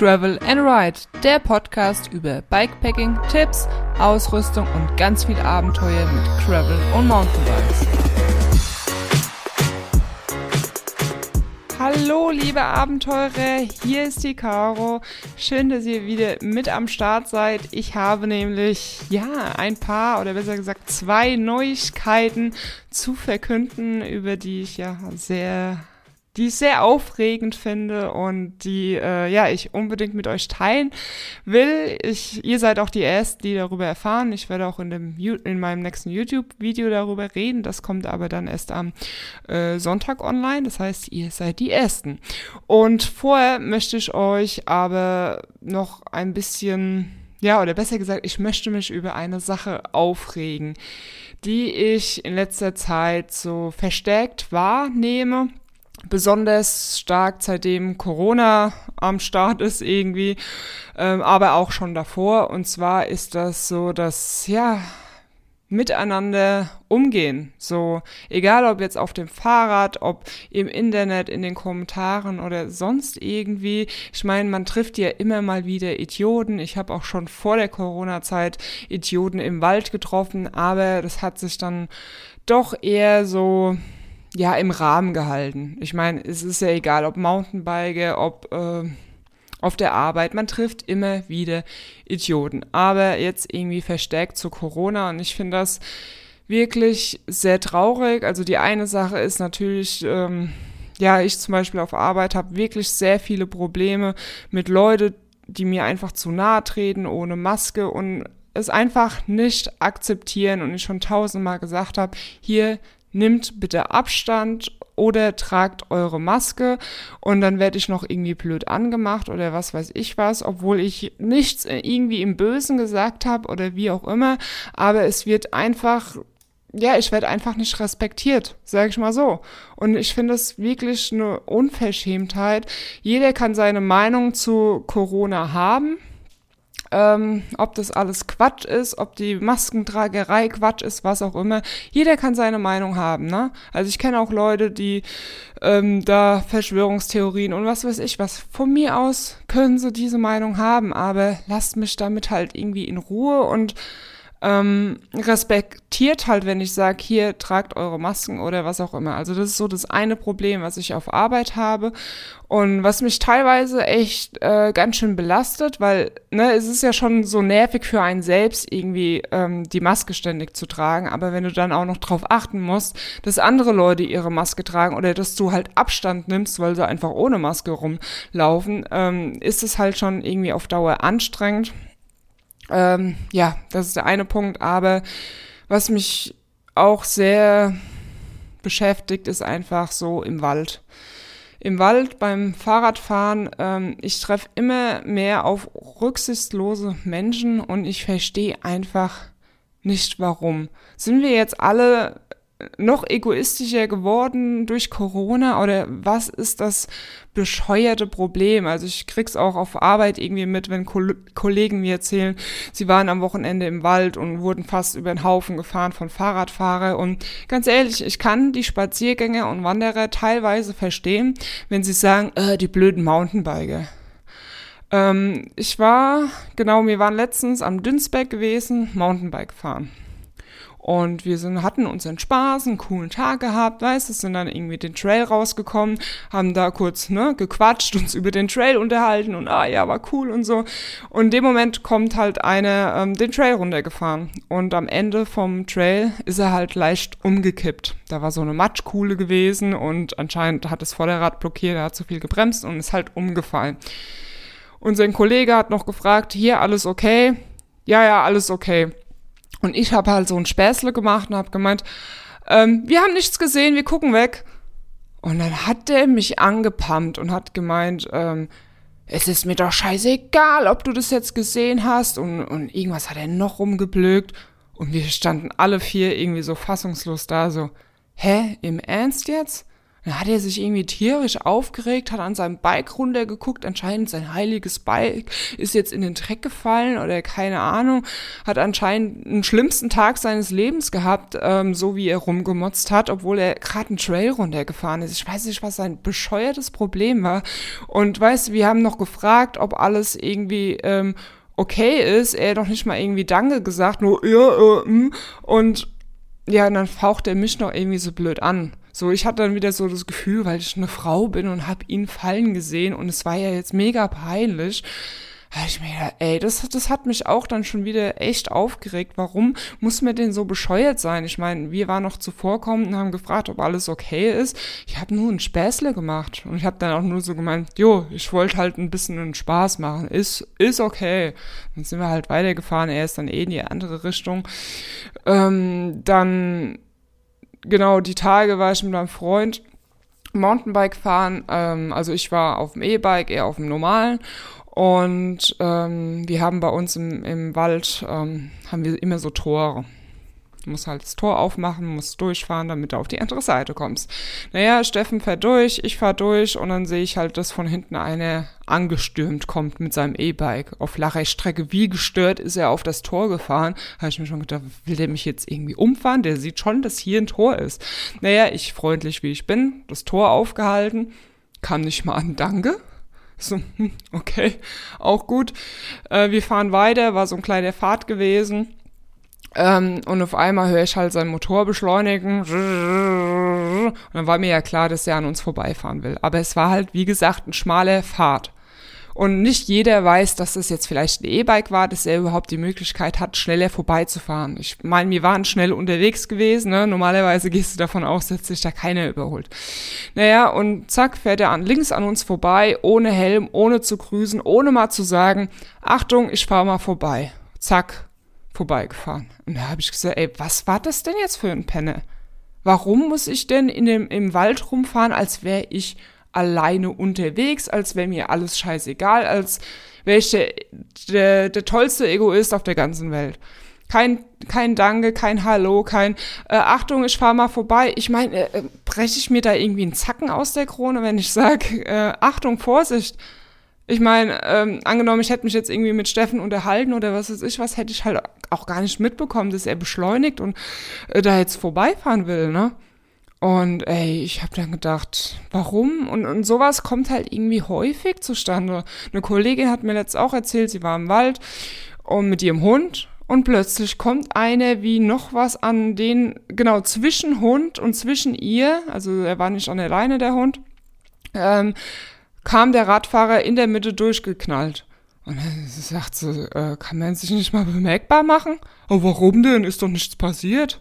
Travel and Ride, der Podcast über Bikepacking, Tipps, Ausrüstung und ganz viel Abenteuer mit Travel und Mountainbikes. Hallo, liebe Abenteurer, hier ist die Caro. Schön, dass ihr wieder mit am Start seid. Ich habe nämlich, ja, ein paar oder besser gesagt zwei Neuigkeiten zu verkünden, über die ich ja sehr die ich sehr aufregend finde und die äh, ja ich unbedingt mit euch teilen will. Ich, ihr seid auch die Ersten, die darüber erfahren. Ich werde auch in, dem, in meinem nächsten YouTube-Video darüber reden. Das kommt aber dann erst am äh, Sonntag online. Das heißt, ihr seid die Ersten. Und vorher möchte ich euch aber noch ein bisschen, ja, oder besser gesagt, ich möchte mich über eine Sache aufregen, die ich in letzter Zeit so verstärkt wahrnehme besonders stark seitdem Corona am Start ist irgendwie, ähm, aber auch schon davor. Und zwar ist das so, dass ja miteinander umgehen. So, egal ob jetzt auf dem Fahrrad, ob im Internet, in den Kommentaren oder sonst irgendwie. Ich meine, man trifft ja immer mal wieder Idioten. Ich habe auch schon vor der Corona-Zeit Idioten im Wald getroffen, aber das hat sich dann doch eher so ja, im Rahmen gehalten. Ich meine, es ist ja egal, ob Mountainbike, ob äh, auf der Arbeit, man trifft immer wieder Idioten. Aber jetzt irgendwie verstärkt zu Corona und ich finde das wirklich sehr traurig. Also die eine Sache ist natürlich, ähm, ja, ich zum Beispiel auf Arbeit habe wirklich sehr viele Probleme mit Leuten, die mir einfach zu nahe treten ohne Maske und es einfach nicht akzeptieren und ich schon tausendmal gesagt habe, hier nimmt bitte Abstand oder tragt eure Maske und dann werde ich noch irgendwie blöd angemacht oder was weiß ich was, obwohl ich nichts irgendwie im Bösen gesagt habe oder wie auch immer, aber es wird einfach ja, ich werde einfach nicht respektiert, sage ich mal so. Und ich finde es wirklich eine Unverschämtheit. Jeder kann seine Meinung zu Corona haben ähm, ob das alles Quatsch ist, ob die Maskentragerei Quatsch ist, was auch immer. Jeder kann seine Meinung haben, ne? Also ich kenne auch Leute, die ähm, da Verschwörungstheorien und was weiß ich was. Von mir aus können sie diese Meinung haben, aber lasst mich damit halt irgendwie in Ruhe und ähm, respektiert halt, wenn ich sage, hier tragt eure Masken oder was auch immer. Also das ist so das eine Problem, was ich auf Arbeit habe und was mich teilweise echt äh, ganz schön belastet, weil ne, es ist ja schon so nervig für einen selbst irgendwie ähm, die Maske ständig zu tragen, aber wenn du dann auch noch drauf achten musst, dass andere Leute ihre Maske tragen oder dass du halt Abstand nimmst, weil sie einfach ohne Maske rumlaufen, ähm, ist es halt schon irgendwie auf Dauer anstrengend. Ähm, ja, das ist der eine Punkt. Aber was mich auch sehr beschäftigt, ist einfach so im Wald. Im Wald beim Fahrradfahren, ähm, ich treffe immer mehr auf rücksichtslose Menschen und ich verstehe einfach nicht warum. Sind wir jetzt alle noch egoistischer geworden durch Corona oder was ist das bescheuerte Problem? Also ich krieg's auch auf Arbeit irgendwie mit, wenn Ko Kollegen mir erzählen, sie waren am Wochenende im Wald und wurden fast über den Haufen gefahren von Fahrradfahrer und ganz ehrlich, ich kann die Spaziergänger und Wanderer teilweise verstehen, wenn sie sagen, äh, die blöden Mountainbiker. Ähm, ich war, genau, wir waren letztens am Dünsberg gewesen, Mountainbike fahren. Und wir sind, hatten unseren Spaß, einen coolen Tag gehabt, weißt du, sind dann irgendwie den Trail rausgekommen, haben da kurz, ne, gequatscht, uns über den Trail unterhalten und ah ja, war cool und so. Und in dem Moment kommt halt einer ähm, den Trail runtergefahren. Und am Ende vom Trail ist er halt leicht umgekippt. Da war so eine Matschkuhle gewesen und anscheinend hat das Vorderrad blockiert, er hat zu viel gebremst und ist halt umgefallen. Und sein Kollege hat noch gefragt, hier alles okay? Ja, ja, alles okay. Und ich habe halt so ein Späßle gemacht und habe gemeint, ähm, wir haben nichts gesehen, wir gucken weg. Und dann hat der mich angepumpt und hat gemeint, ähm, es ist mir doch scheißegal, ob du das jetzt gesehen hast. Und, und irgendwas hat er noch rumgeblökt. Und wir standen alle vier irgendwie so fassungslos da, so, hä, im Ernst jetzt? Dann hat er sich irgendwie tierisch aufgeregt, hat an seinem Bike runtergeguckt, anscheinend sein heiliges Bike ist jetzt in den Dreck gefallen oder keine Ahnung, hat anscheinend einen schlimmsten Tag seines Lebens gehabt, ähm, so wie er rumgemotzt hat, obwohl er gerade einen Trail runtergefahren ist. Ich weiß nicht, was sein bescheuertes Problem war. Und weißt du, wir haben noch gefragt, ob alles irgendwie ähm, okay ist. Er hat noch nicht mal irgendwie Danke gesagt, nur ja, äh, mm. und ja, und dann faucht er mich noch irgendwie so blöd an. So, ich hatte dann wieder so das Gefühl, weil ich eine Frau bin und habe ihn fallen gesehen und es war ja jetzt mega peinlich, da ich mir gedacht, ey, das, das hat mich auch dann schon wieder echt aufgeregt. Warum muss mir denn so bescheuert sein? Ich meine, wir waren noch zuvorkommend und haben gefragt, ob alles okay ist. Ich habe nur ein Späßle gemacht und ich habe dann auch nur so gemeint, jo, ich wollte halt ein bisschen einen Spaß machen. Ist, ist okay. Dann sind wir halt weitergefahren. Er ist dann eh in die andere Richtung. Ähm, dann, genau, die Tage war ich mit meinem Freund Mountainbike fahren. Ähm, also ich war auf dem E-Bike, er auf dem normalen. Und ähm, wir haben bei uns im, im Wald, ähm, haben wir immer so Tore. Du musst halt das Tor aufmachen, musst durchfahren, damit du auf die andere Seite kommst. Naja, Steffen fährt durch, ich fahr durch und dann sehe ich halt, dass von hinten einer angestürmt kommt mit seinem E-Bike. Auf flacher Strecke, wie gestört ist er auf das Tor gefahren. Habe ich mir schon gedacht, will der mich jetzt irgendwie umfahren? Der sieht schon, dass hier ein Tor ist. Naja, ich freundlich wie ich bin, das Tor aufgehalten, kam nicht mal an Danke. So, hm, okay, auch gut. Äh, wir fahren weiter, war so ein kleiner Fahrt gewesen. Ähm, und auf einmal höre ich halt seinen Motor beschleunigen. Und dann war mir ja klar, dass er an uns vorbeifahren will. Aber es war halt, wie gesagt, ein schmaler Fahrt. Und nicht jeder weiß, dass das jetzt vielleicht ein E-Bike war, dass er überhaupt die Möglichkeit hat, schneller vorbeizufahren. Ich meine, wir waren schnell unterwegs gewesen. Ne? Normalerweise gehst du davon aus, dass sich da keiner überholt. Naja, und zack, fährt er an, links an uns vorbei, ohne Helm, ohne zu grüßen, ohne mal zu sagen, Achtung, ich fahre mal vorbei. Zack, vorbeigefahren. Und da habe ich gesagt, ey, was war das denn jetzt für ein Penne? Warum muss ich denn in dem, im Wald rumfahren, als wäre ich alleine unterwegs, als wäre mir alles scheißegal, als wäre ich der, der, der tollste Egoist auf der ganzen Welt. Kein, kein Danke, kein Hallo, kein äh, Achtung, ich fahr mal vorbei. Ich meine, äh, breche ich mir da irgendwie einen Zacken aus der Krone, wenn ich sage, äh, Achtung, Vorsicht. Ich meine, ähm, angenommen, ich hätte mich jetzt irgendwie mit Steffen unterhalten oder was weiß ich was, hätte ich halt auch gar nicht mitbekommen, dass er beschleunigt und äh, da jetzt vorbeifahren will, ne? Und ey, ich habe dann gedacht, warum? Und, und sowas kommt halt irgendwie häufig zustande. Eine Kollegin hat mir letzt auch erzählt, sie war im Wald und mit ihrem Hund und plötzlich kommt eine wie noch was an den, genau, zwischen Hund und zwischen ihr, also er war nicht an der Leine, der Hund, ähm, kam der Radfahrer in der Mitte durchgeknallt. Und dann sagt sie, äh, kann man sich nicht mal bemerkbar machen? Oh, warum denn? Ist doch nichts passiert.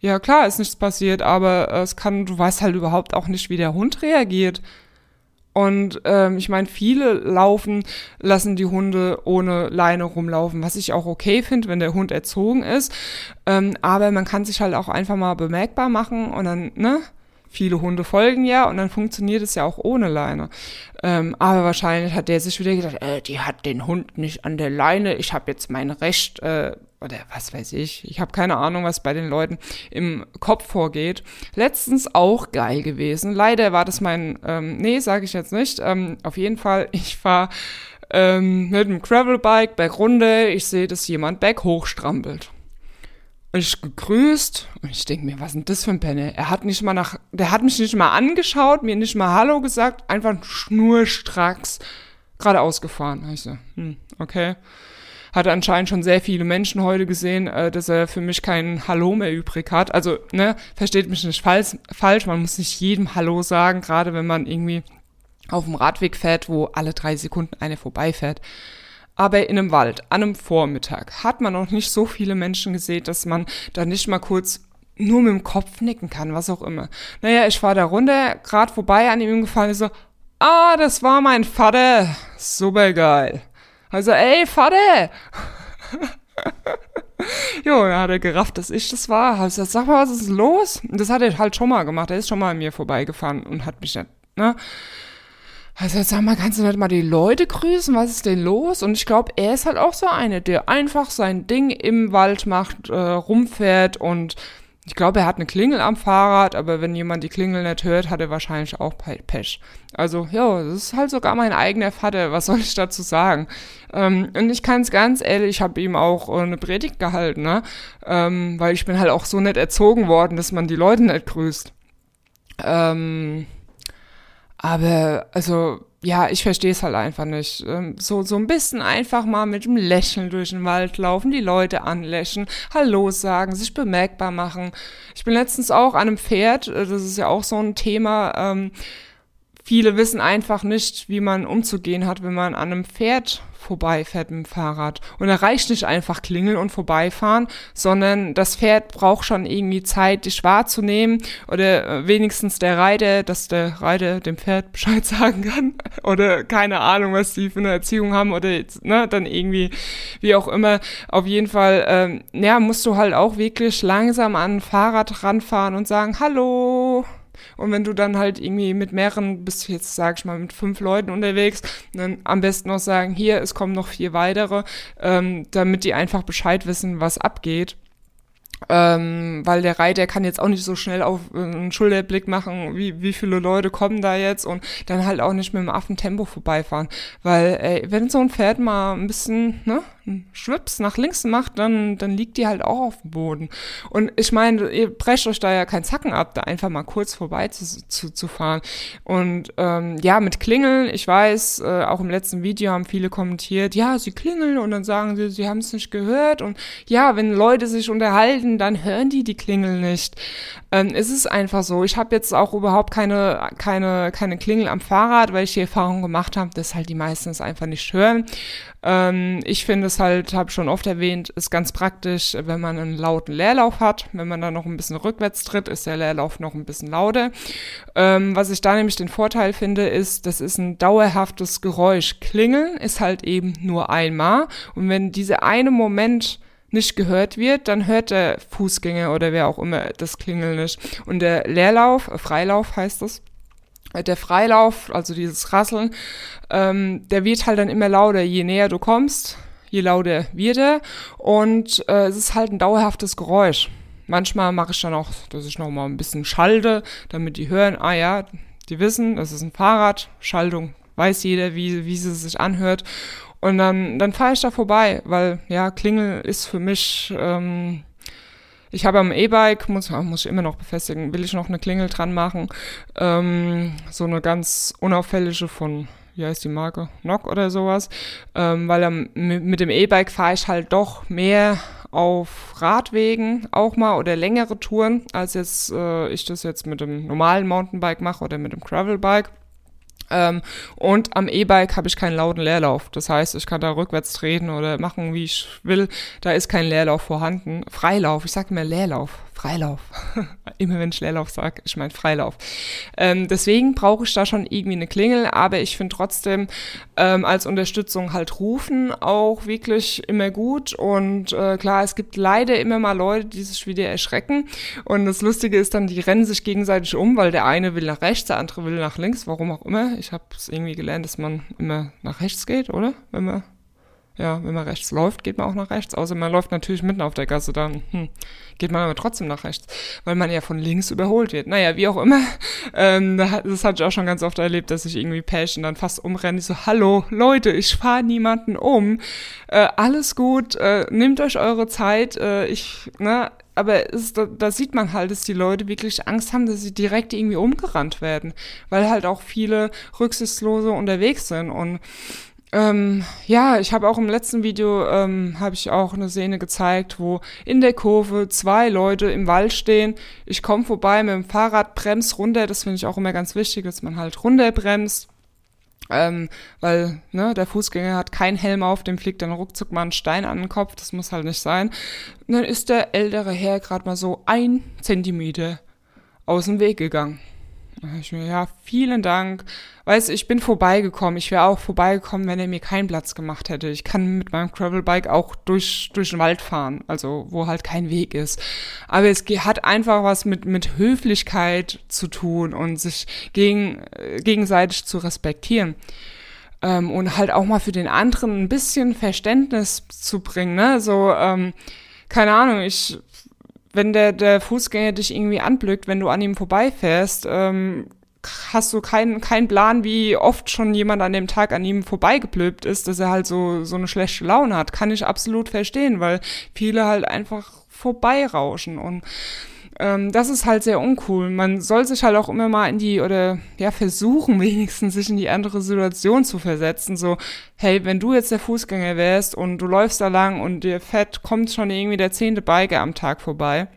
Ja, klar, ist nichts passiert, aber äh, es kann, du weißt halt überhaupt auch nicht, wie der Hund reagiert. Und ähm, ich meine, viele laufen, lassen die Hunde ohne Leine rumlaufen, was ich auch okay finde, wenn der Hund erzogen ist. Ähm, aber man kann sich halt auch einfach mal bemerkbar machen und dann, ne? Viele Hunde folgen ja und dann funktioniert es ja auch ohne Leine. Ähm, aber wahrscheinlich hat der sich wieder gedacht, äh, die hat den Hund nicht an der Leine, ich habe jetzt mein Recht, äh, oder was weiß ich, ich habe keine Ahnung, was bei den Leuten im Kopf vorgeht. Letztens auch geil gewesen. Leider war das mein, ähm, nee, sage ich jetzt nicht. Ähm, auf jeden Fall, ich fahre ähm, mit dem Gravelbike bergunter, ich sehe, dass jemand berghoch strampelt. Ich gegrüßt und ich denke mir, was ist denn das für ein Penne? Er hat nicht mal nach, der hat mich nicht mal angeschaut, mir nicht mal Hallo gesagt, einfach schnurstracks geradeaus gefahren. Ich so, hm, okay hatte anscheinend schon sehr viele Menschen heute gesehen, äh, dass er für mich kein Hallo mehr übrig hat. Also, ne, versteht mich nicht falsch, falsch, man muss nicht jedem Hallo sagen, gerade wenn man irgendwie auf dem Radweg fährt, wo alle drei Sekunden eine vorbeifährt. Aber in einem Wald, an einem Vormittag, hat man noch nicht so viele Menschen gesehen, dass man da nicht mal kurz nur mit dem Kopf nicken kann, was auch immer. Naja, ich war da runter, gerade vorbei an ihm gefallen, so, ah, das war mein Vater, super geil. Also, ey, Vater! jo, dann hat er gerafft, dass ich das war. Hab gesagt, sag mal, was ist los? Und das hat er halt schon mal gemacht. Er ist schon mal an mir vorbeigefahren und hat mich dann, ne? Also sag mal, kannst du nicht mal die Leute grüßen? Was ist denn los? Und ich glaube, er ist halt auch so eine, der einfach sein Ding im Wald macht, äh, rumfährt und ich glaube, er hat eine Klingel am Fahrrad, aber wenn jemand die Klingel nicht hört, hat er wahrscheinlich auch Pech. Also, ja, das ist halt sogar mein eigener Vater. Was soll ich dazu sagen? Ähm, und ich kann es ganz ehrlich, ich habe ihm auch äh, eine Predigt gehalten, ne? Ähm, weil ich bin halt auch so nett erzogen worden, dass man die Leute nicht grüßt. Ähm, aber, also, ja, ich verstehe es halt einfach nicht. Ähm, so, so ein bisschen einfach mal mit einem Lächeln durch den Wald laufen, die Leute anlächeln, Hallo sagen, sich bemerkbar machen. Ich bin letztens auch an einem Pferd, äh, das ist ja auch so ein Thema. Ähm, viele wissen einfach nicht, wie man umzugehen hat, wenn man an einem Pferd vorbeifährt mit dem Fahrrad. Und da reicht nicht einfach klingeln und vorbeifahren, sondern das Pferd braucht schon irgendwie Zeit, dich wahrzunehmen oder äh, wenigstens der Reiter, dass der Reiter dem Pferd Bescheid sagen kann oder keine Ahnung, was die für eine Erziehung haben oder ne, dann irgendwie, wie auch immer. Auf jeden Fall, ähm, ja, musst du halt auch wirklich langsam an ein Fahrrad ranfahren und sagen, hallo, und wenn du dann halt irgendwie mit mehreren, bis jetzt sag ich mal mit fünf Leuten unterwegs, dann am besten noch sagen, hier, es kommen noch vier weitere, ähm, damit die einfach Bescheid wissen, was abgeht. Ähm, weil der Reiter kann jetzt auch nicht so schnell auf äh, einen Schulterblick machen, wie, wie viele Leute kommen da jetzt und dann halt auch nicht mit dem Affentempo vorbeifahren. Weil, ey, wenn so ein Pferd mal ein bisschen, ne, Schwips nach links macht, dann, dann liegt die halt auch auf dem Boden. Und ich meine, ihr brecht euch da ja keinen Zacken ab, da einfach mal kurz vorbei zu, zu, zu fahren. Und ähm, ja, mit Klingeln, ich weiß, äh, auch im letzten Video haben viele kommentiert, ja, sie klingeln und dann sagen sie, sie haben es nicht gehört. Und ja, wenn Leute sich unterhalten, dann hören die die Klingel nicht. Ähm, es ist einfach so. Ich habe jetzt auch überhaupt keine, keine, keine Klingel am Fahrrad, weil ich die Erfahrung gemacht habe, dass halt die meisten es einfach nicht hören. Ähm, ich finde es halt, habe schon oft erwähnt, ist ganz praktisch, wenn man einen lauten Leerlauf hat. Wenn man dann noch ein bisschen rückwärts tritt, ist der Leerlauf noch ein bisschen lauter. Ähm, was ich da nämlich den Vorteil finde, ist, das ist ein dauerhaftes Geräusch. Klingeln ist halt eben nur einmal. Und wenn dieser eine Moment nicht gehört wird, dann hört der Fußgänger oder wer auch immer das Klingeln nicht. Und der Leerlauf, Freilauf heißt es, der Freilauf, also dieses Rasseln, ähm, der wird halt dann immer lauter, je näher du kommst, je lauter wird er und äh, es ist halt ein dauerhaftes Geräusch. Manchmal mache ich dann auch, dass ich noch mal ein bisschen schalte, damit die hören, ah ja, die wissen, das ist ein Fahrrad, Schaltung weiß jeder, wie, wie sie sich anhört. Und dann, dann fahre ich da vorbei, weil ja, Klingel ist für mich ähm, ich habe am E-Bike, muss, muss ich immer noch befestigen, will ich noch eine Klingel dran machen. Ähm, so eine ganz unauffällige von, wie heißt die Marke? Nock oder sowas. Ähm, weil am, mit dem E-Bike fahre ich halt doch mehr auf Radwegen auch mal oder längere Touren, als jetzt äh, ich das jetzt mit dem normalen Mountainbike mache oder mit dem Gravelbike. Ähm, und am E-Bike habe ich keinen lauten Leerlauf. Das heißt, ich kann da rückwärts treten oder machen, wie ich will. Da ist kein Leerlauf vorhanden. Freilauf, ich sage mir Leerlauf. Freilauf. Immer wenn ich Leerlauf sage, ich meine Freilauf. Ähm, deswegen brauche ich da schon irgendwie eine Klingel, aber ich finde trotzdem ähm, als Unterstützung halt rufen auch wirklich immer gut. Und äh, klar, es gibt leider immer mal Leute, die sich wieder erschrecken. Und das Lustige ist dann, die rennen sich gegenseitig um, weil der eine will nach rechts, der andere will nach links, warum auch immer. Ich habe es irgendwie gelernt, dass man immer nach rechts geht, oder? Wenn man ja, wenn man rechts läuft, geht man auch nach rechts. Außer man läuft natürlich mitten auf der Gasse, dann hm, geht man aber trotzdem nach rechts, weil man ja von links überholt wird. Naja, wie auch immer. Ähm, das hatte ich auch schon ganz oft erlebt, dass ich irgendwie Passion dann fast umrenne. Ich so, hallo, Leute, ich fahre niemanden um. Äh, alles gut, äh, nehmt euch eure Zeit. Äh, ich, ne, aber es, da, da, sieht man halt, dass die Leute wirklich Angst haben, dass sie direkt irgendwie umgerannt werden, weil halt auch viele Rücksichtslose unterwegs sind und ähm, ja, ich habe auch im letzten Video ähm, habe ich auch eine Szene gezeigt, wo in der Kurve zwei Leute im Wald stehen. Ich komme vorbei mit dem Fahrrad, bremst runter. Das finde ich auch immer ganz wichtig, dass man halt runterbremst. Ähm, weil ne, der Fußgänger hat keinen Helm auf, dem fliegt dann ruckzuck mal ein Stein an den Kopf, das muss halt nicht sein. Und dann ist der ältere Herr gerade mal so ein Zentimeter aus dem Weg gegangen. Ich ja, vielen Dank. Weißt ich bin vorbeigekommen. Ich wäre auch vorbeigekommen, wenn er mir keinen Platz gemacht hätte. Ich kann mit meinem Gravelbike auch durch, durch den Wald fahren, also wo halt kein Weg ist. Aber es hat einfach was mit, mit Höflichkeit zu tun und sich gegen, äh, gegenseitig zu respektieren. Ähm, und halt auch mal für den anderen ein bisschen Verständnis zu bringen, ne? So, ähm, keine Ahnung, ich wenn der, der Fußgänger dich irgendwie anblückt, wenn du an ihm vorbeifährst, ähm, hast du keinen keinen Plan, wie oft schon jemand an dem Tag an ihm vorbeigeblöbt ist, dass er halt so, so eine schlechte Laune hat. Kann ich absolut verstehen, weil viele halt einfach vorbeirauschen und ähm, das ist halt sehr uncool. Man soll sich halt auch immer mal in die, oder ja, versuchen wenigstens sich in die andere Situation zu versetzen. So, hey, wenn du jetzt der Fußgänger wärst und du läufst da lang und dir fett kommt schon irgendwie der zehnte Biker am Tag vorbei,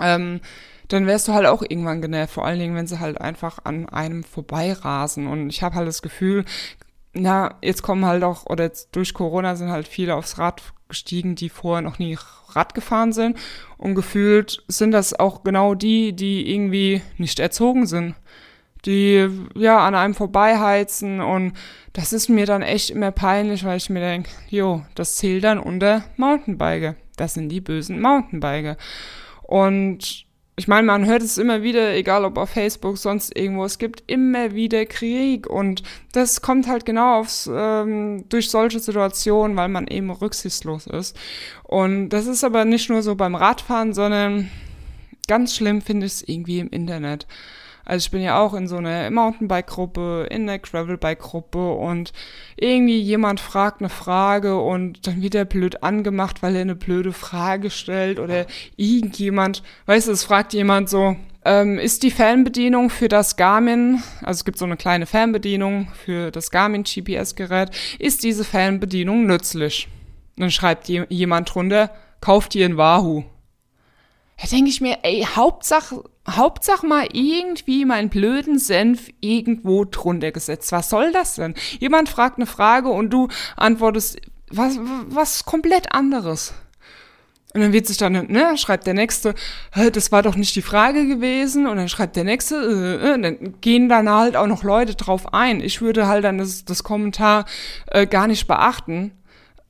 ähm, dann wärst du halt auch irgendwann genervt, vor allen Dingen, wenn sie halt einfach an einem vorbeirasen. Und ich habe halt das Gefühl, na, jetzt kommen halt auch, oder jetzt durch Corona sind halt viele aufs Rad gestiegen, die vorher noch nie Rad gefahren sind. Und gefühlt sind das auch genau die, die irgendwie nicht erzogen sind. Die ja an einem vorbeiheizen und das ist mir dann echt immer peinlich, weil ich mir denke, jo, das zählt dann unter Mountainbiker. Das sind die bösen Mountainbiker. Und ich meine, man hört es immer wieder, egal ob auf Facebook, sonst irgendwo, es gibt immer wieder Krieg und das kommt halt genau aufs, ähm, durch solche Situationen, weil man eben rücksichtslos ist. Und das ist aber nicht nur so beim Radfahren, sondern ganz schlimm finde ich es irgendwie im Internet. Also ich bin ja auch in so einer Mountainbike-Gruppe, in der Gravelbike-Gruppe und irgendwie jemand fragt eine Frage und dann wird er blöd angemacht, weil er eine blöde Frage stellt oder irgendjemand, weißt du, es fragt jemand so, ähm, ist die Fernbedienung für das Garmin, also es gibt so eine kleine Fernbedienung für das Garmin GPS-Gerät, ist diese Fernbedienung nützlich? Und dann schreibt jemand drunter, kauft ihr ein Wahoo. Da denke ich mir, ey, Hauptsache, Hauptsache mal irgendwie meinen blöden Senf irgendwo drunter gesetzt. Was soll das denn? Jemand fragt eine Frage und du antwortest was, was komplett anderes. Und dann wird sich dann, ne, schreibt der Nächste, das war doch nicht die Frage gewesen. Und dann schreibt der Nächste, äh, äh, dann gehen dann halt auch noch Leute drauf ein. Ich würde halt dann das, das Kommentar äh, gar nicht beachten.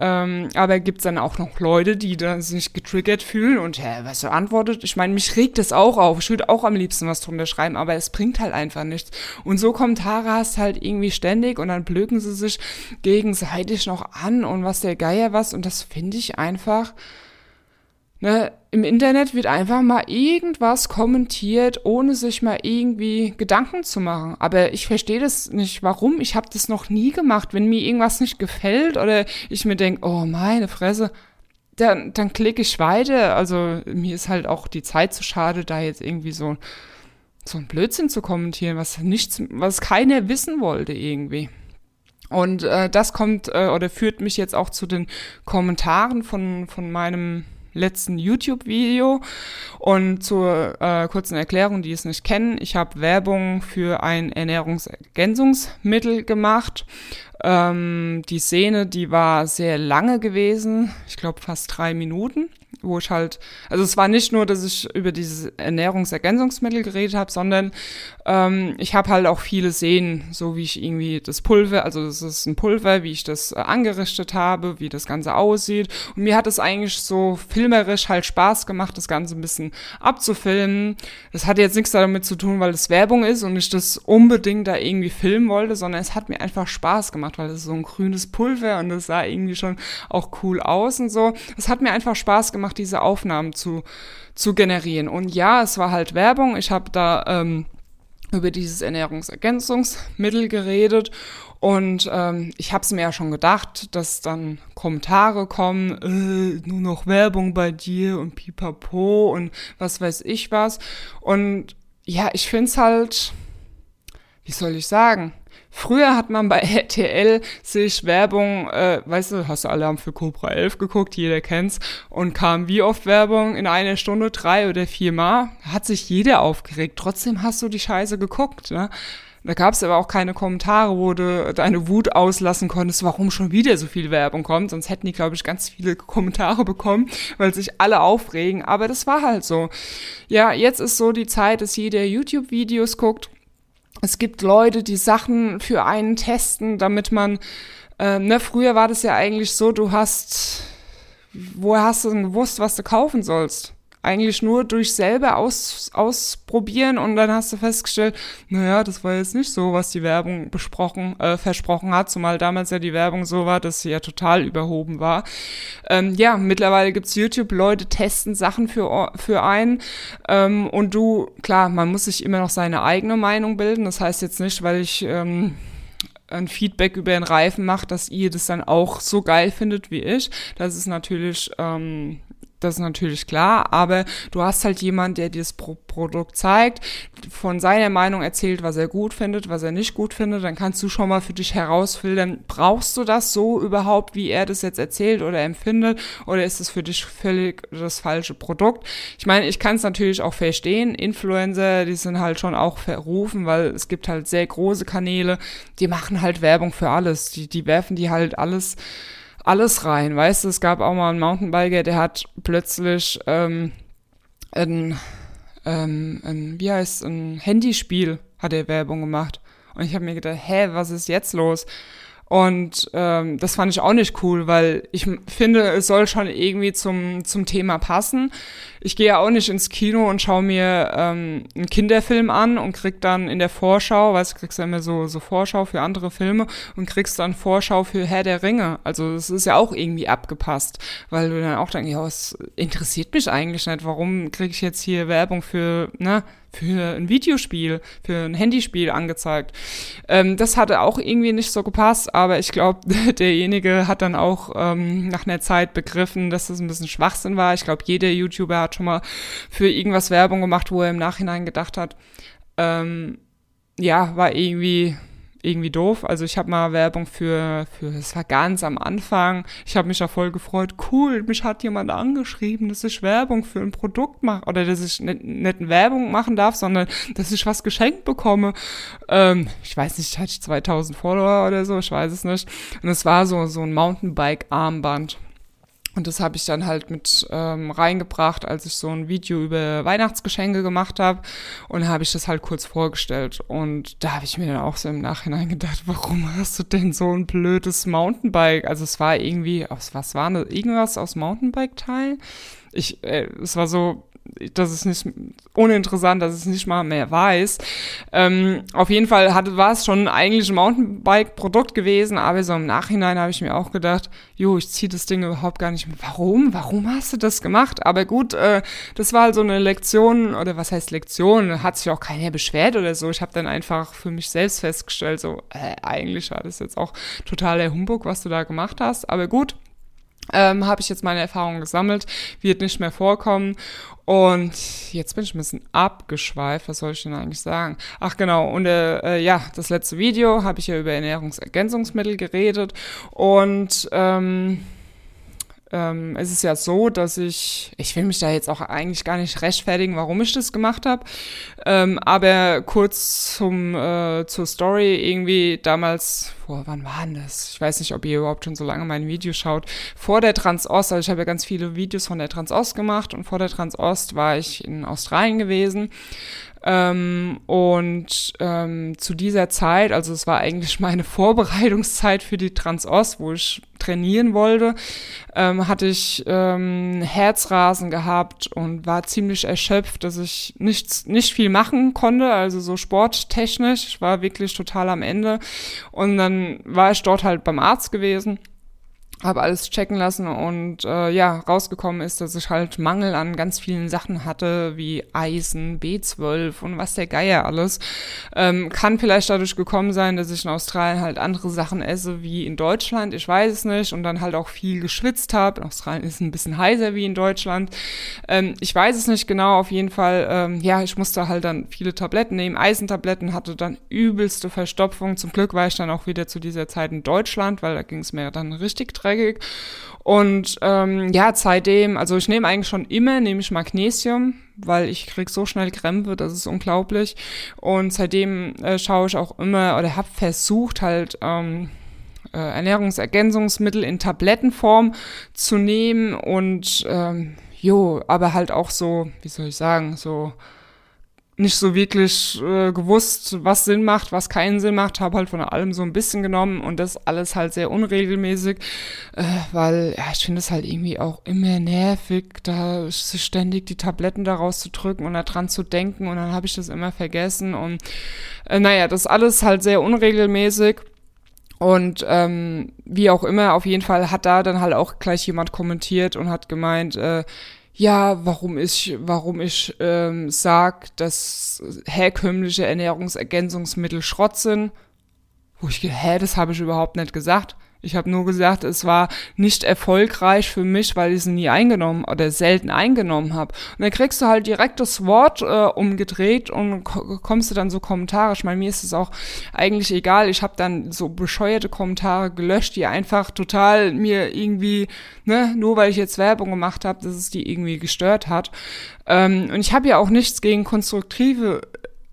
Ähm, aber gibt es dann auch noch Leute, die da sich getriggert fühlen und hä, was er antwortet? Ich meine, mich regt das auch auf. Ich würde auch am liebsten was drunter schreiben, aber es bringt halt einfach nichts. Und so Kommentare hast halt irgendwie ständig und dann blöken sie sich gegenseitig noch an und was der Geier was und das finde ich einfach Ne, Im Internet wird einfach mal irgendwas kommentiert, ohne sich mal irgendwie Gedanken zu machen. Aber ich verstehe das nicht, warum. Ich habe das noch nie gemacht. Wenn mir irgendwas nicht gefällt oder ich mir denke, oh meine Fresse, dann, dann klicke ich weiter. Also mir ist halt auch die Zeit zu schade, da jetzt irgendwie so, so ein Blödsinn zu kommentieren, was nichts, was keiner wissen wollte irgendwie. Und äh, das kommt äh, oder führt mich jetzt auch zu den Kommentaren von, von meinem letzten YouTube-Video. Und zur äh, kurzen Erklärung, die es nicht kennen, ich habe Werbung für ein Ernährungsergänzungsmittel gemacht. Ähm, die Szene, die war sehr lange gewesen, ich glaube fast drei Minuten wo ich halt, also es war nicht nur, dass ich über dieses Ernährungsergänzungsmittel geredet habe, sondern ähm, ich habe halt auch viele Szenen, so wie ich irgendwie das Pulver, also das ist ein Pulver, wie ich das äh, angerichtet habe, wie das Ganze aussieht. Und mir hat es eigentlich so filmerisch halt Spaß gemacht, das Ganze ein bisschen abzufilmen. Das hat jetzt nichts damit zu tun, weil es Werbung ist und ich das unbedingt da irgendwie filmen wollte, sondern es hat mir einfach Spaß gemacht, weil es so ein grünes Pulver und das sah irgendwie schon auch cool aus und so. Es hat mir einfach Spaß gemacht, diese Aufnahmen zu, zu generieren. Und ja, es war halt Werbung. Ich habe da ähm, über dieses Ernährungsergänzungsmittel geredet und ähm, ich habe es mir ja schon gedacht, dass dann Kommentare kommen, äh, nur noch Werbung bei dir und pipapo und was weiß ich was. Und ja, ich finde es halt, wie soll ich sagen, Früher hat man bei RTL sich Werbung, äh, weißt du, hast du Alarm für Cobra 11 geguckt, jeder kennt's, und kam wie oft Werbung in einer Stunde, drei oder vier Mal, hat sich jeder aufgeregt. Trotzdem hast du die Scheiße geguckt, ne? Da gab es aber auch keine Kommentare, wo du deine Wut auslassen konntest, warum schon wieder so viel Werbung kommt. Sonst hätten die, glaube ich, ganz viele Kommentare bekommen, weil sich alle aufregen. Aber das war halt so. Ja, jetzt ist so die Zeit, dass jeder YouTube-Videos guckt es gibt Leute, die Sachen für einen testen, damit man, ähm, ne, früher war das ja eigentlich so, du hast, woher hast du denn gewusst, was du kaufen sollst? Eigentlich nur durch selber aus, ausprobieren und dann hast du festgestellt, naja, das war jetzt nicht so, was die Werbung besprochen, äh, versprochen hat, zumal damals ja die Werbung so war, dass sie ja total überhoben war. Ähm, ja, mittlerweile gibt's YouTube, Leute testen Sachen für, für einen ähm, und du, klar, man muss sich immer noch seine eigene Meinung bilden, das heißt jetzt nicht, weil ich ähm, ein Feedback über den Reifen macht, dass ihr das dann auch so geil findet wie ich. Das ist natürlich ähm, das ist natürlich klar, aber du hast halt jemand, der dir das Pro Produkt zeigt, von seiner Meinung erzählt, was er gut findet, was er nicht gut findet, dann kannst du schon mal für dich herausfiltern, brauchst du das so überhaupt, wie er das jetzt erzählt oder empfindet, oder ist es für dich völlig das falsche Produkt? Ich meine, ich kann es natürlich auch verstehen, Influencer, die sind halt schon auch verrufen, weil es gibt halt sehr große Kanäle, die machen halt Werbung für alles, die, die werfen die halt alles alles rein. Weißt du, es gab auch mal einen Mountainbiker, der hat plötzlich ähm, ein, ähm, ein, wie heißt ein Handyspiel, hat er Werbung gemacht. Und ich habe mir gedacht, hä, was ist jetzt los? Und ähm, das fand ich auch nicht cool, weil ich finde, es soll schon irgendwie zum, zum Thema passen. Ich gehe ja auch nicht ins Kino und schaue mir ähm, einen Kinderfilm an und krieg dann in der Vorschau, weißt du, kriegst ja immer so, so Vorschau für andere Filme und kriegst dann Vorschau für Herr der Ringe. Also es ist ja auch irgendwie abgepasst, weil du dann auch denkst, ja, es interessiert mich eigentlich nicht. Warum krieg ich jetzt hier Werbung für, ne, für ein Videospiel, für ein Handyspiel angezeigt. Ähm, das hatte auch irgendwie nicht so gepasst, aber ich glaube, derjenige hat dann auch ähm, nach einer Zeit begriffen, dass das ein bisschen Schwachsinn war. Ich glaube, jeder YouTuber hat schon mal für irgendwas Werbung gemacht, wo er im Nachhinein gedacht hat, ähm, ja, war irgendwie irgendwie doof. Also ich habe mal Werbung für, für, es war ganz am Anfang. Ich habe mich da voll gefreut. Cool, mich hat jemand angeschrieben, dass ich Werbung für ein Produkt mache oder dass ich nicht, nicht Werbung machen darf, sondern dass ich was geschenkt bekomme. Ähm, ich weiß nicht, hatte ich 2000 Follower oder so, ich weiß es nicht. Und es war so so ein Mountainbike-Armband. Und das habe ich dann halt mit ähm, reingebracht, als ich so ein Video über Weihnachtsgeschenke gemacht habe. Und habe ich das halt kurz vorgestellt. Und da habe ich mir dann auch so im Nachhinein gedacht, warum hast du denn so ein blödes Mountainbike? Also es war irgendwie, aus was war das? Irgendwas aus Mountainbike-Teil? Ich, äh, es war so das ist nicht uninteressant, dass es nicht mal mehr weiß. Ähm, auf jeden Fall war es schon eigentlich ein Mountainbike-Produkt gewesen, aber so im Nachhinein habe ich mir auch gedacht, jo, ich ziehe das Ding überhaupt gar nicht mehr. Warum? Warum hast du das gemacht? Aber gut, äh, das war halt so eine Lektion, oder was heißt Lektion? Hat sich auch keiner beschwert oder so. Ich habe dann einfach für mich selbst festgestellt, so, äh, eigentlich war das jetzt auch totaler Humbug, was du da gemacht hast. Aber gut, ähm, habe ich jetzt meine Erfahrungen gesammelt, wird nicht mehr vorkommen. Und jetzt bin ich ein bisschen abgeschweift. Was soll ich denn eigentlich sagen? Ach genau, und äh, ja, das letzte Video habe ich ja über Ernährungsergänzungsmittel geredet. Und ähm, ähm, es ist ja so, dass ich, ich will mich da jetzt auch eigentlich gar nicht rechtfertigen, warum ich das gemacht habe, ähm, aber kurz zum, äh, zur Story. Irgendwie damals, vor wann war denn das? Ich weiß nicht, ob ihr überhaupt schon so lange mein Video schaut, vor der Transost, also ich habe ja ganz viele Videos von der Transost gemacht und vor der Transost war ich in Australien gewesen ähm, und ähm, zu dieser Zeit, also es war eigentlich meine Vorbereitungszeit für die Transost, wo ich trainieren wollte, ähm, hatte ich ähm, Herzrasen gehabt und war ziemlich erschöpft, dass ich nichts, nicht viel machen konnte, also so sporttechnisch. Ich war wirklich total am Ende. Und dann war ich dort halt beim Arzt gewesen habe alles checken lassen und äh, ja, rausgekommen ist, dass ich halt Mangel an ganz vielen Sachen hatte, wie Eisen, B12 und was der Geier alles. Ähm, kann vielleicht dadurch gekommen sein, dass ich in Australien halt andere Sachen esse wie in Deutschland, ich weiß es nicht, und dann halt auch viel geschwitzt habe. In Australien ist ein bisschen heißer wie in Deutschland. Ähm, ich weiß es nicht genau, auf jeden Fall, ähm, ja, ich musste halt dann viele Tabletten nehmen, Eisentabletten, hatte dann übelste Verstopfung. Zum Glück war ich dann auch wieder zu dieser Zeit in Deutschland, weil da ging es mir dann richtig dreckig dreckig. Und ähm, ja, seitdem, also ich nehme eigentlich schon immer, nehme ich Magnesium, weil ich krieg so schnell Krämpfe, das ist unglaublich. Und seitdem äh, schaue ich auch immer oder habe versucht halt ähm, äh, Ernährungsergänzungsmittel in Tablettenform zu nehmen und ähm, jo, aber halt auch so, wie soll ich sagen, so nicht so wirklich äh, gewusst, was Sinn macht, was keinen Sinn macht, habe halt von allem so ein bisschen genommen und das alles halt sehr unregelmäßig, äh, weil ja, ich finde es halt irgendwie auch immer nervig, da ständig die Tabletten daraus zu drücken und daran zu denken und dann habe ich das immer vergessen und äh, naja, das alles halt sehr unregelmäßig. Und ähm, wie auch immer, auf jeden Fall hat da dann halt auch gleich jemand kommentiert und hat gemeint, äh, ja, warum ich, warum ich ähm, sag, dass herkömmliche Ernährungsergänzungsmittel Schrott sind. Wo ich, hä, das habe ich überhaupt nicht gesagt. Ich habe nur gesagt, es war nicht erfolgreich für mich, weil ich sie nie eingenommen oder selten eingenommen habe. Und dann kriegst du halt direkt das Wort äh, umgedreht und kommst du dann so Kommentare. Ich meine, mir ist es auch eigentlich egal. Ich habe dann so bescheuerte Kommentare gelöscht, die einfach total mir irgendwie, ne, nur weil ich jetzt Werbung gemacht habe, dass es die irgendwie gestört hat. Ähm, und ich habe ja auch nichts gegen konstruktive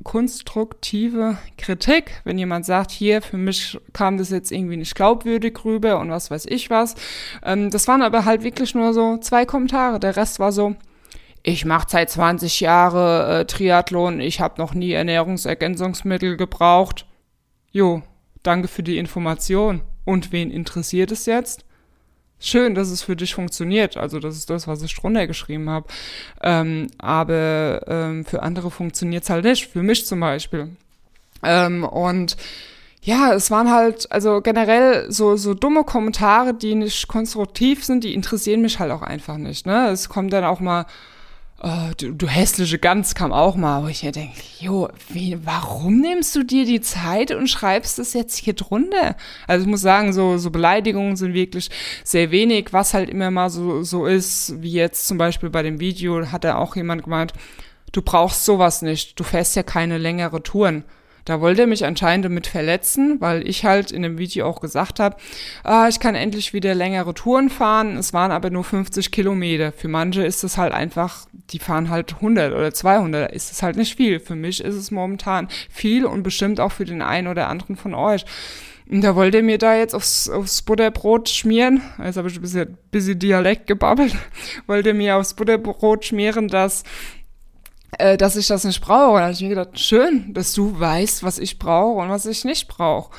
konstruktive Kritik, wenn jemand sagt, hier, für mich kam das jetzt irgendwie nicht glaubwürdig rüber und was weiß ich was. Ähm, das waren aber halt wirklich nur so zwei Kommentare. Der Rest war so, ich mache seit 20 Jahren äh, Triathlon, ich habe noch nie Ernährungsergänzungsmittel gebraucht. Jo, danke für die Information. Und wen interessiert es jetzt? Schön, dass es für dich funktioniert. Also das ist das, was ich drunter geschrieben habe. Ähm, aber ähm, für andere funktioniert es halt nicht. Für mich zum Beispiel. Ähm, und ja, es waren halt, also generell so, so dumme Kommentare, die nicht konstruktiv sind, die interessieren mich halt auch einfach nicht. Ne? Es kommt dann auch mal Oh, du, du hässliche Gans kam auch mal, wo ich mir denke, jo, wie, warum nimmst du dir die Zeit und schreibst das jetzt hier drunter? Also ich muss sagen, so, so Beleidigungen sind wirklich sehr wenig, was halt immer mal so, so ist, wie jetzt zum Beispiel bei dem Video hat da auch jemand gemeint, du brauchst sowas nicht, du fährst ja keine längere Touren. Da wollte er mich anscheinend damit verletzen, weil ich halt in dem Video auch gesagt habe, ah, ich kann endlich wieder längere Touren fahren. Es waren aber nur 50 Kilometer. Für manche ist es halt einfach, die fahren halt 100 oder 200. Da ist es halt nicht viel. Für mich ist es momentan viel und bestimmt auch für den einen oder anderen von euch. Und da wollte er mir da jetzt aufs, aufs Butterbrot schmieren. Jetzt habe ich ein bisschen, bisschen Dialekt gebabbelt. wollte mir aufs Butterbrot schmieren, dass äh, dass ich das nicht brauche. Und da habe ich mir gedacht, schön, dass du weißt, was ich brauche und was ich nicht brauche.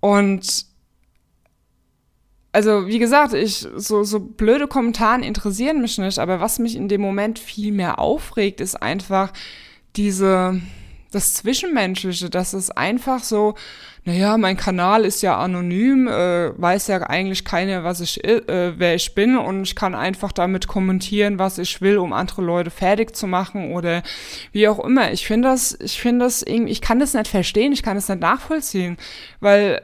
Und also wie gesagt, ich so so blöde Kommentare interessieren mich nicht, aber was mich in dem Moment viel mehr aufregt, ist einfach diese das Zwischenmenschliche, das ist einfach so, naja, mein Kanal ist ja anonym, äh, weiß ja eigentlich keiner, was ich, äh, wer ich bin und ich kann einfach damit kommentieren, was ich will, um andere Leute fertig zu machen oder wie auch immer. Ich finde das, ich finde das irgendwie, ich kann das nicht verstehen, ich kann das nicht nachvollziehen, weil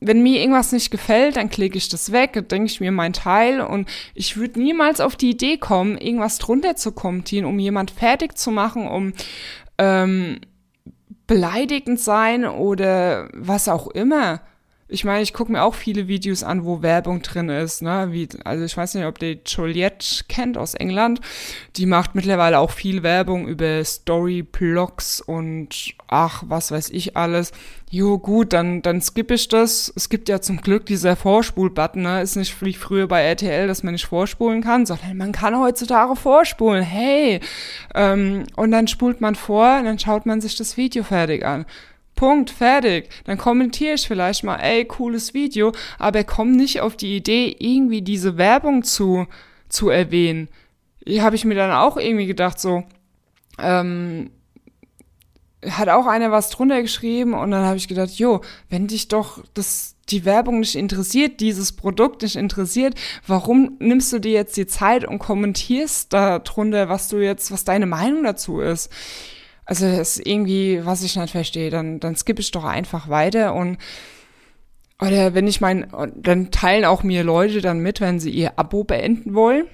wenn mir irgendwas nicht gefällt, dann klicke ich das weg, denke ich mir mein Teil und ich würde niemals auf die Idee kommen, irgendwas drunter zu kommentieren, um jemand fertig zu machen, um ähm, beleidigend sein oder was auch immer. Ich meine, ich gucke mir auch viele Videos an, wo Werbung drin ist. Ne? Wie, also ich weiß nicht, ob ihr Juliette kennt aus England. Die macht mittlerweile auch viel Werbung über Story-Blogs und ach, was weiß ich alles. Jo, gut, dann, dann skippe ich das. Es gibt ja zum Glück dieser Vorspul-Button. Ne? Ist nicht wie früher bei RTL, dass man nicht vorspulen kann, sondern man kann heutzutage vorspulen. Hey! Ähm, und dann spult man vor und dann schaut man sich das Video fertig an. Punkt, fertig. Dann kommentiere ich vielleicht mal, ey, cooles Video, aber komm nicht auf die Idee, irgendwie diese Werbung zu, zu erwähnen. Hier habe ich mir dann auch irgendwie gedacht, so, ähm, hat auch einer was drunter geschrieben und dann habe ich gedacht, jo, wenn dich doch das, die Werbung nicht interessiert, dieses Produkt nicht interessiert, warum nimmst du dir jetzt die Zeit und kommentierst da drunter, was du jetzt, was deine Meinung dazu ist? Also das ist irgendwie, was ich nicht verstehe, dann, dann skippe ich doch einfach weiter und oder wenn ich mein, dann teilen auch mir Leute dann mit, wenn sie ihr Abo beenden wollen.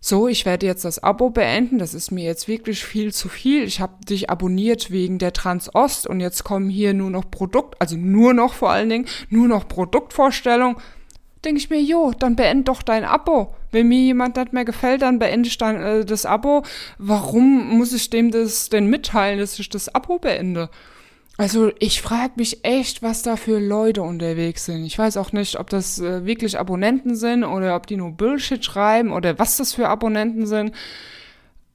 So, ich werde jetzt das Abo beenden, das ist mir jetzt wirklich viel zu viel. Ich habe dich abonniert wegen der Transost und jetzt kommen hier nur noch Produkt, also nur noch vor allen Dingen, nur noch Produktvorstellung denke ich mir, jo, dann beende doch dein Abo. Wenn mir jemand nicht mehr gefällt, dann beende ich dann äh, das Abo. Warum muss ich dem das denn mitteilen, dass ich das Abo beende? Also ich frage mich echt, was da für Leute unterwegs sind. Ich weiß auch nicht, ob das äh, wirklich Abonnenten sind oder ob die nur Bullshit schreiben oder was das für Abonnenten sind.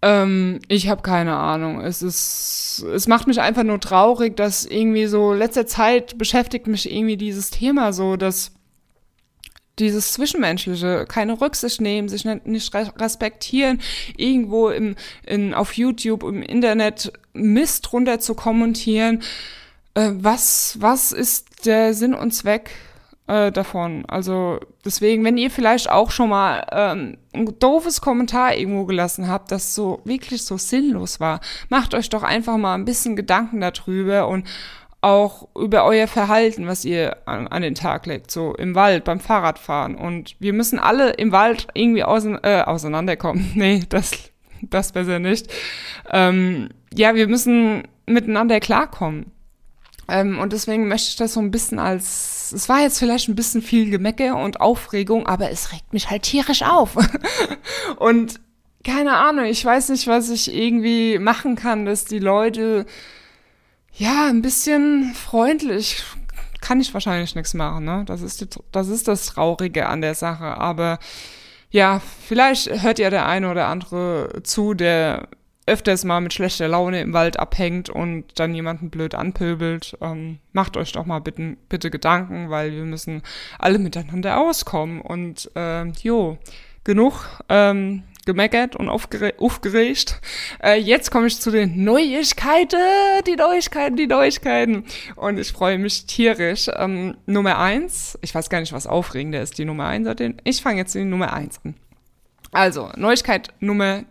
Ähm, ich habe keine Ahnung. Es ist, es macht mich einfach nur traurig, dass irgendwie so letzter Zeit beschäftigt mich irgendwie dieses Thema so, dass dieses Zwischenmenschliche, keine Rücksicht nehmen, sich nicht, respektieren, irgendwo im, in, auf YouTube, im Internet Mist runter zu kommentieren. Äh, was, was ist der Sinn und Zweck äh, davon. Also deswegen, wenn ihr vielleicht auch schon mal ähm, ein doofes Kommentar irgendwo gelassen habt, das so wirklich so sinnlos war, macht euch doch einfach mal ein bisschen Gedanken darüber und auch über euer Verhalten, was ihr an, an den Tag legt, so im Wald, beim Fahrradfahren. Und wir müssen alle im Wald irgendwie ausein äh, auseinanderkommen. nee, das, das besser nicht. Ähm, ja, wir müssen miteinander klarkommen. Ähm, und deswegen möchte ich das so ein bisschen als, es war jetzt vielleicht ein bisschen viel Gemecke und Aufregung, aber es regt mich halt tierisch auf. und keine Ahnung, ich weiß nicht, was ich irgendwie machen kann, dass die Leute, ja, ein bisschen freundlich, kann ich wahrscheinlich nichts machen, ne? Das ist, die, das ist das Traurige an der Sache, aber ja, vielleicht hört ja der eine oder andere zu, der öfters mal mit schlechter Laune im Wald abhängt und dann jemanden blöd anpöbelt, ähm, macht euch doch mal bitte, bitte Gedanken, weil wir müssen alle miteinander auskommen. Und äh, jo, genug ähm, gemeckert und aufgere aufgeregt. Äh, jetzt komme ich zu den Neuigkeiten, die Neuigkeiten, die Neuigkeiten. Und ich freue mich tierisch. Ähm, Nummer eins, ich weiß gar nicht, was aufregender ist, die Nummer eins. Ich fange jetzt die Nummer eins an. Also, Neuigkeit Nummer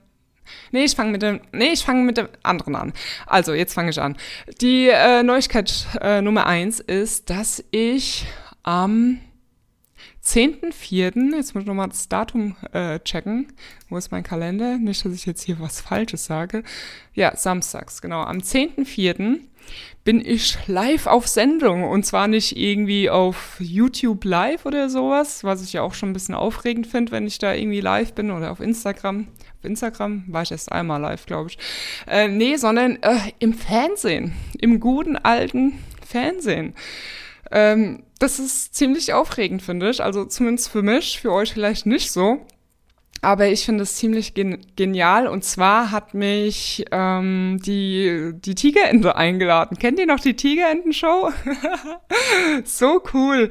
Nee, ich fange mit dem, nee, ich fange mit dem anderen an. Also, jetzt fange ich an. Die äh, Neuigkeit äh, Nummer eins ist, dass ich am 10.4., jetzt muss ich nochmal das Datum äh, checken. Wo ist mein Kalender? Nicht, dass ich jetzt hier was Falsches sage. Ja, samstags, genau. Am 10.4. bin ich live auf Sendung. Und zwar nicht irgendwie auf YouTube live oder sowas, was ich ja auch schon ein bisschen aufregend finde, wenn ich da irgendwie live bin oder auf Instagram. Auf Instagram war ich erst einmal live, glaube ich. Äh, nee, sondern äh, im Fernsehen. Im guten alten Fernsehen. Ähm, das ist ziemlich aufregend, finde ich. Also zumindest für mich, für euch vielleicht nicht so. Aber ich finde es ziemlich gen genial. Und zwar hat mich ähm, die, die Tigerente eingeladen. Kennt ihr noch die Tigerenten-Show? so cool.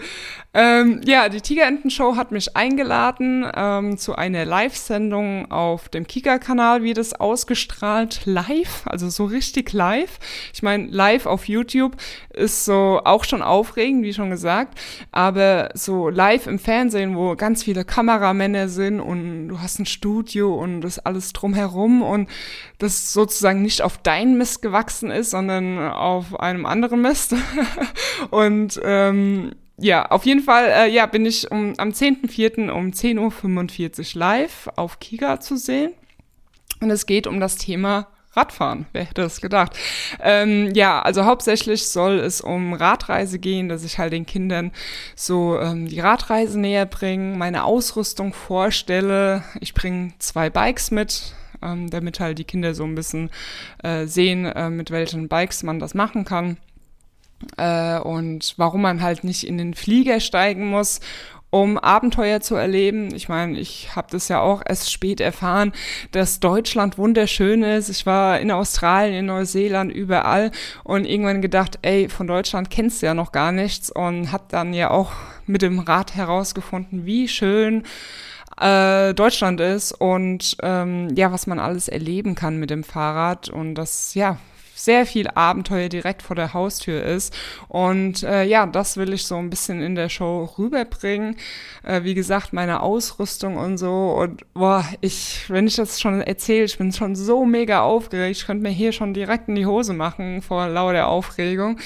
Ähm, ja, die Tigerenten-Show hat mich eingeladen ähm, zu einer Live-Sendung auf dem Kika-Kanal, wie das ausgestrahlt live, also so richtig live. Ich meine, live auf YouTube ist so auch schon aufregend, wie schon gesagt, aber so live im Fernsehen, wo ganz viele Kameramänner sind und du hast ein Studio und das alles drumherum und das sozusagen nicht auf dein Mist gewachsen ist, sondern auf einem anderen Mist. und ähm, ja, auf jeden Fall äh, ja, bin ich um, am 10.04. um 10.45 Uhr live auf Kika zu sehen. Und es geht um das Thema Radfahren, wer hätte das gedacht? Ähm, ja, also hauptsächlich soll es um Radreise gehen, dass ich halt den Kindern so ähm, die Radreise näher bringe, meine Ausrüstung vorstelle. Ich bringe zwei Bikes mit, ähm, damit halt die Kinder so ein bisschen äh, sehen, äh, mit welchen Bikes man das machen kann. Äh, und warum man halt nicht in den Flieger steigen muss um Abenteuer zu erleben. Ich meine, ich habe das ja auch erst spät erfahren, dass Deutschland wunderschön ist. Ich war in Australien, in Neuseeland, überall und irgendwann gedacht, ey, von Deutschland kennst du ja noch gar nichts und hab dann ja auch mit dem Rad herausgefunden, wie schön äh, Deutschland ist und ähm, ja, was man alles erleben kann mit dem Fahrrad und das ja sehr viel Abenteuer direkt vor der Haustür ist. Und äh, ja, das will ich so ein bisschen in der Show rüberbringen. Äh, wie gesagt, meine Ausrüstung und so. Und boah, ich, wenn ich das schon erzähle, ich bin schon so mega aufgeregt. Ich könnte mir hier schon direkt in die Hose machen vor lauter Aufregung.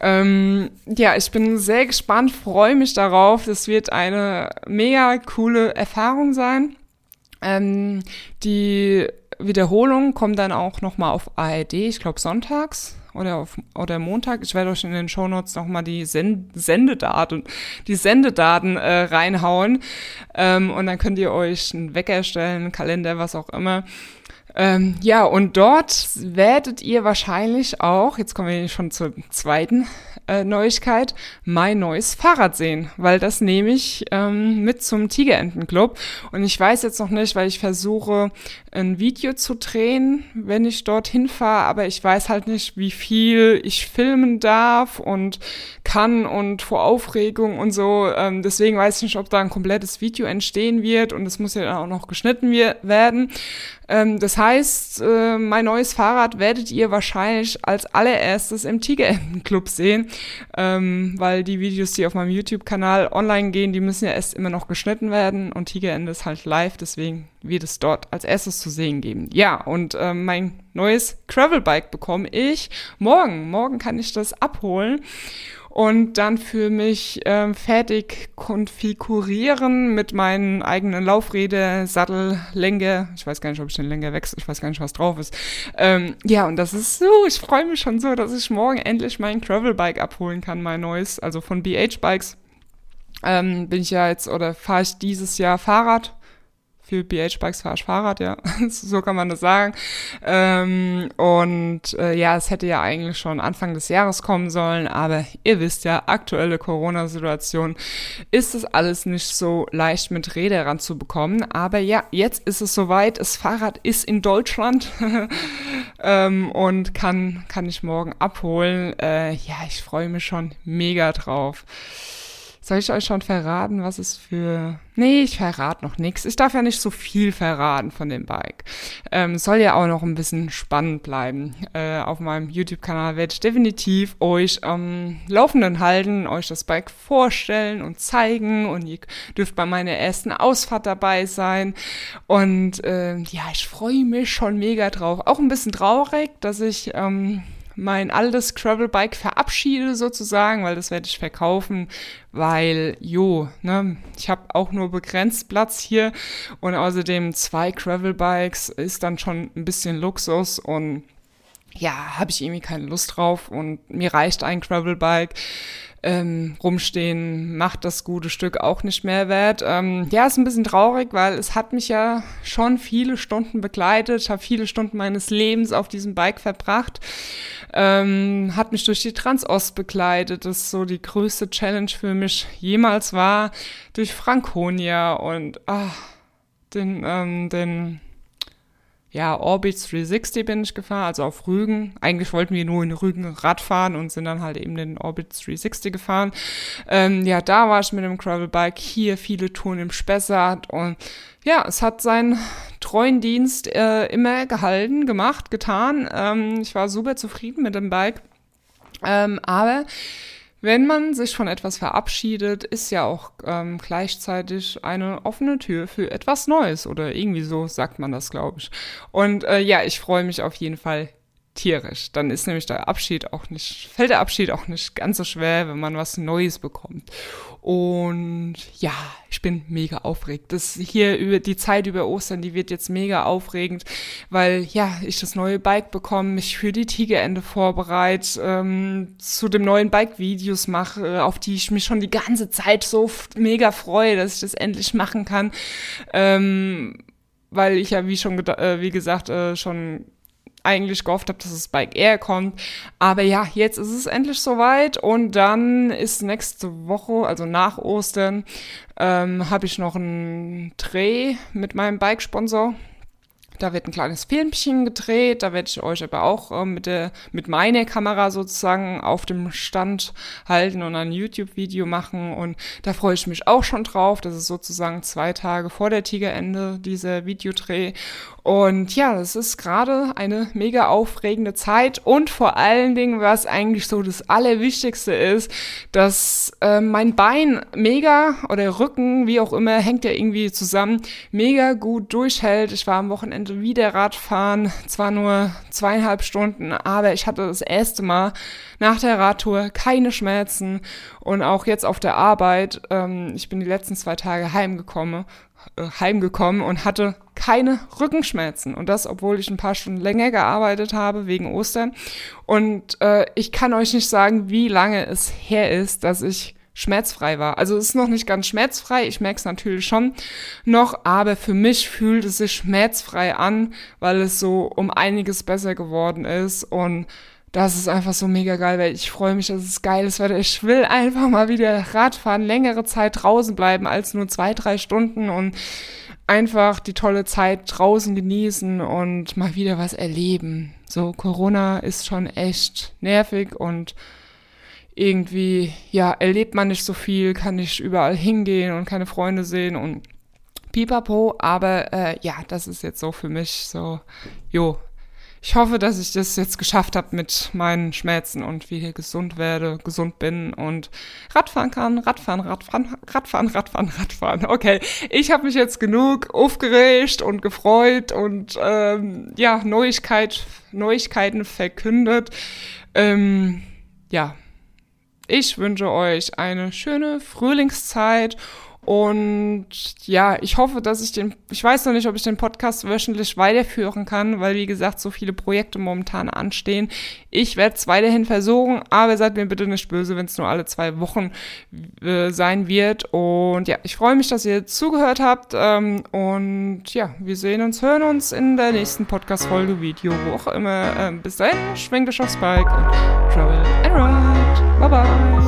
Ähm, ja, ich bin sehr gespannt, freue mich darauf. Das wird eine mega coole Erfahrung sein. Ähm, die Wiederholung kommt dann auch nochmal auf ARD, ich glaube sonntags oder auf oder Montag. Ich werde euch in den Shownotes nochmal die Send Sendedaten, die Sendedaten äh, reinhauen. Ähm, und dann könnt ihr euch einen Wecker stellen, einen Kalender, was auch immer. Ähm, ja, und dort werdet ihr wahrscheinlich auch, jetzt kommen wir schon zur zweiten äh, Neuigkeit, mein neues Fahrrad sehen, weil das nehme ich ähm, mit zum Tigerentenclub. Und ich weiß jetzt noch nicht, weil ich versuche, ein Video zu drehen, wenn ich dorthin fahre, aber ich weiß halt nicht, wie viel ich filmen darf und kann und vor Aufregung und so. Ähm, deswegen weiß ich nicht, ob da ein komplettes Video entstehen wird und es muss ja dann auch noch geschnitten werden. Ähm, das heißt, äh, mein neues Fahrrad werdet ihr wahrscheinlich als allererstes im Tigerentenclub sehen, ähm, weil die Videos, die auf meinem YouTube-Kanal online gehen, die müssen ja erst immer noch geschnitten werden und Tigerende ist halt live, deswegen wird es dort als erstes zu sehen geben. Ja, und äh, mein neues Gravelbike bekomme ich morgen. Morgen kann ich das abholen und dann für mich ähm, fertig konfigurieren mit meinen eigenen Laufräder, Sattel, Länge. Ich weiß gar nicht, ob ich den Länge wechsle, ich weiß gar nicht, was drauf ist. Ähm, ja, und das ist so, ich freue mich schon so, dass ich morgen endlich mein Gravelbike abholen kann, mein neues, also von BH Bikes. Ähm, bin ich ja jetzt oder fahre ich dieses Jahr Fahrrad für BH-Bikes fahre ich Fahrrad, ja. so kann man das sagen. Ähm, und äh, ja, es hätte ja eigentlich schon Anfang des Jahres kommen sollen, aber ihr wisst ja, aktuelle Corona-Situation ist es alles nicht so leicht mit Räder ranzubekommen. Aber ja, jetzt ist es soweit. Das Fahrrad ist in Deutschland ähm, und kann, kann ich morgen abholen. Äh, ja, ich freue mich schon mega drauf. Soll ich euch schon verraten, was es für... Nee, ich verrate noch nichts. Ich darf ja nicht so viel verraten von dem Bike. Ähm, soll ja auch noch ein bisschen spannend bleiben. Äh, auf meinem YouTube-Kanal werde ich definitiv euch am ähm, Laufenden halten, euch das Bike vorstellen und zeigen und ihr dürft bei meiner ersten Ausfahrt dabei sein. Und äh, ja, ich freue mich schon mega drauf. Auch ein bisschen traurig, dass ich... Ähm, mein altes Gravelbike verabschiede sozusagen, weil das werde ich verkaufen, weil, jo, ne, ich habe auch nur begrenzt Platz hier und außerdem zwei Gravelbikes ist dann schon ein bisschen Luxus und ja, habe ich irgendwie keine Lust drauf und mir reicht ein Gravelbike ähm, rumstehen macht das gute Stück auch nicht mehr wert. Ähm, ja, ist ein bisschen traurig, weil es hat mich ja schon viele Stunden begleitet. Habe viele Stunden meines Lebens auf diesem Bike verbracht. Ähm, hat mich durch die Transost begleitet. Das ist so die größte Challenge für mich jemals war. Durch Franconia und ah, den, ähm, den ja, Orbit 360 bin ich gefahren, also auf Rügen. Eigentlich wollten wir nur in Rügen Rad fahren und sind dann halt eben den Orbit 360 gefahren. Ähm, ja, da war ich mit dem Gravelbike, hier viele Touren im Spessart und ja, es hat seinen treuen Dienst äh, immer gehalten, gemacht, getan. Ähm, ich war super zufrieden mit dem Bike. Ähm, aber wenn man sich von etwas verabschiedet, ist ja auch ähm, gleichzeitig eine offene Tür für etwas Neues oder irgendwie so sagt man das, glaube ich. Und äh, ja, ich freue mich auf jeden Fall tierisch. Dann ist nämlich der Abschied auch nicht, fällt der Abschied auch nicht ganz so schwer, wenn man was Neues bekommt. Und ja, ich bin mega aufgeregt. Das hier über die Zeit über Ostern, die wird jetzt mega aufregend, weil ja, ich das neue Bike bekomme, mich für die Tigerende vorbereite, ähm, zu dem neuen Bike Videos mache, auf die ich mich schon die ganze Zeit so mega freue, dass ich das endlich machen kann. Ähm, weil ich ja, wie schon, äh, wie gesagt, äh, schon eigentlich gehofft habe, dass das Bike Air kommt. Aber ja, jetzt ist es endlich soweit und dann ist nächste Woche, also nach Ostern, ähm, habe ich noch einen Dreh mit meinem Bike-Sponsor. Da wird ein kleines Filmchen gedreht, da werde ich euch aber auch äh, mit, der, mit meiner Kamera sozusagen auf dem Stand halten und ein YouTube-Video machen und da freue ich mich auch schon drauf. Das ist sozusagen zwei Tage vor der Tigerende, dieser Videodreh. Und ja, das ist gerade eine mega aufregende Zeit und vor allen Dingen, was eigentlich so das Allerwichtigste ist, dass äh, mein Bein mega oder Rücken, wie auch immer, hängt ja irgendwie zusammen, mega gut durchhält. Ich war am Wochenende wieder Radfahren, zwar nur zweieinhalb Stunden, aber ich hatte das erste Mal nach der Radtour keine Schmerzen und auch jetzt auf der Arbeit. Ähm, ich bin die letzten zwei Tage heimgekommen heimgekommen und hatte keine Rückenschmerzen. Und das, obwohl ich ein paar Stunden länger gearbeitet habe wegen Ostern. Und äh, ich kann euch nicht sagen, wie lange es her ist, dass ich schmerzfrei war. Also es ist noch nicht ganz schmerzfrei, ich merke es natürlich schon noch, aber für mich fühlt es sich schmerzfrei an, weil es so um einiges besser geworden ist und das ist einfach so mega geil, weil ich freue mich, dass es geil ist, weil ich will einfach mal wieder Radfahren, längere Zeit draußen bleiben als nur zwei, drei Stunden und einfach die tolle Zeit draußen genießen und mal wieder was erleben. So, Corona ist schon echt nervig und irgendwie, ja, erlebt man nicht so viel, kann nicht überall hingehen und keine Freunde sehen und pipapo, aber äh, ja, das ist jetzt so für mich so, jo, ich hoffe, dass ich das jetzt geschafft habe mit meinen Schmerzen und wieder gesund werde, gesund bin und Radfahren kann, Radfahren, Radfahren, Radfahren, Radfahren, Radfahren. Okay, ich habe mich jetzt genug aufgeregt und gefreut und ähm, ja, Neuigkeit, Neuigkeiten verkündet. Ähm, ja, ich wünsche euch eine schöne Frühlingszeit und ja, ich hoffe, dass ich den, ich weiß noch nicht, ob ich den Podcast wöchentlich weiterführen kann, weil wie gesagt, so viele Projekte momentan anstehen. Ich werde es weiterhin versuchen, aber seid mir bitte nicht böse, wenn es nur alle zwei Wochen äh, sein wird. Und ja, ich freue mich, dass ihr zugehört habt. Ähm, und ja, wir sehen uns, hören uns in der nächsten Podcast-Folge, Video, wo auch immer. Ähm, bis dahin, schwenkt euch aufs Bike und travel and ride. Bye bye.